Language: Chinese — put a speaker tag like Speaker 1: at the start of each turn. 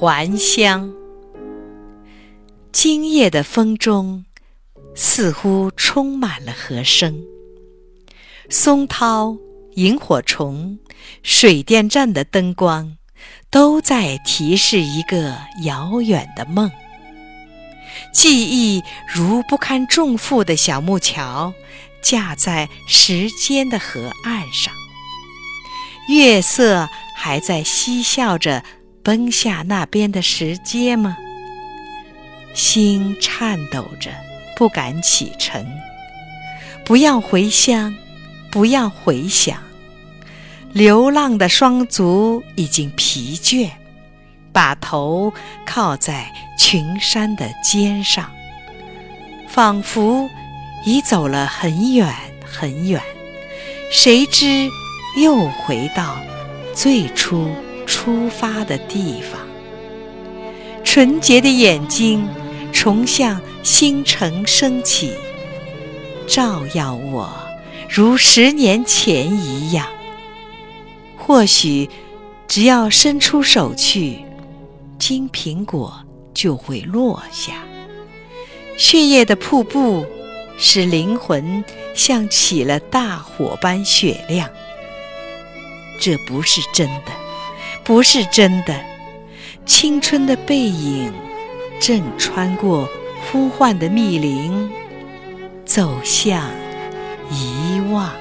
Speaker 1: 还乡。今夜的风中，似乎充满了和声。松涛、萤火虫、水电站的灯光，都在提示一个遥远的梦。记忆如不堪重负的小木桥，架在时间的河岸上。月色还在嬉笑着奔下那边的石阶吗？心颤抖着，不敢启程。不要回乡，不要回想。流浪的双足已经疲倦，把头靠在群山的肩上，仿佛已走了很远很远。谁知？又回到最初出发的地方，纯洁的眼睛重向星辰升起，照耀我，如十年前一样。或许只要伸出手去，金苹果就会落下。血液的瀑布，使灵魂像起了大火般雪亮。这不是真的，不是真的。青春的背影正穿过呼唤的密林，走向遗忘。